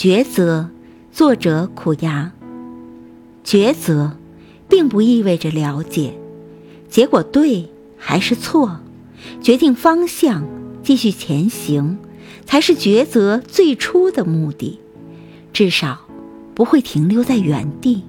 抉择，作者苦牙，抉择并不意味着了解，结果对还是错，决定方向，继续前行，才是抉择最初的目的，至少不会停留在原地。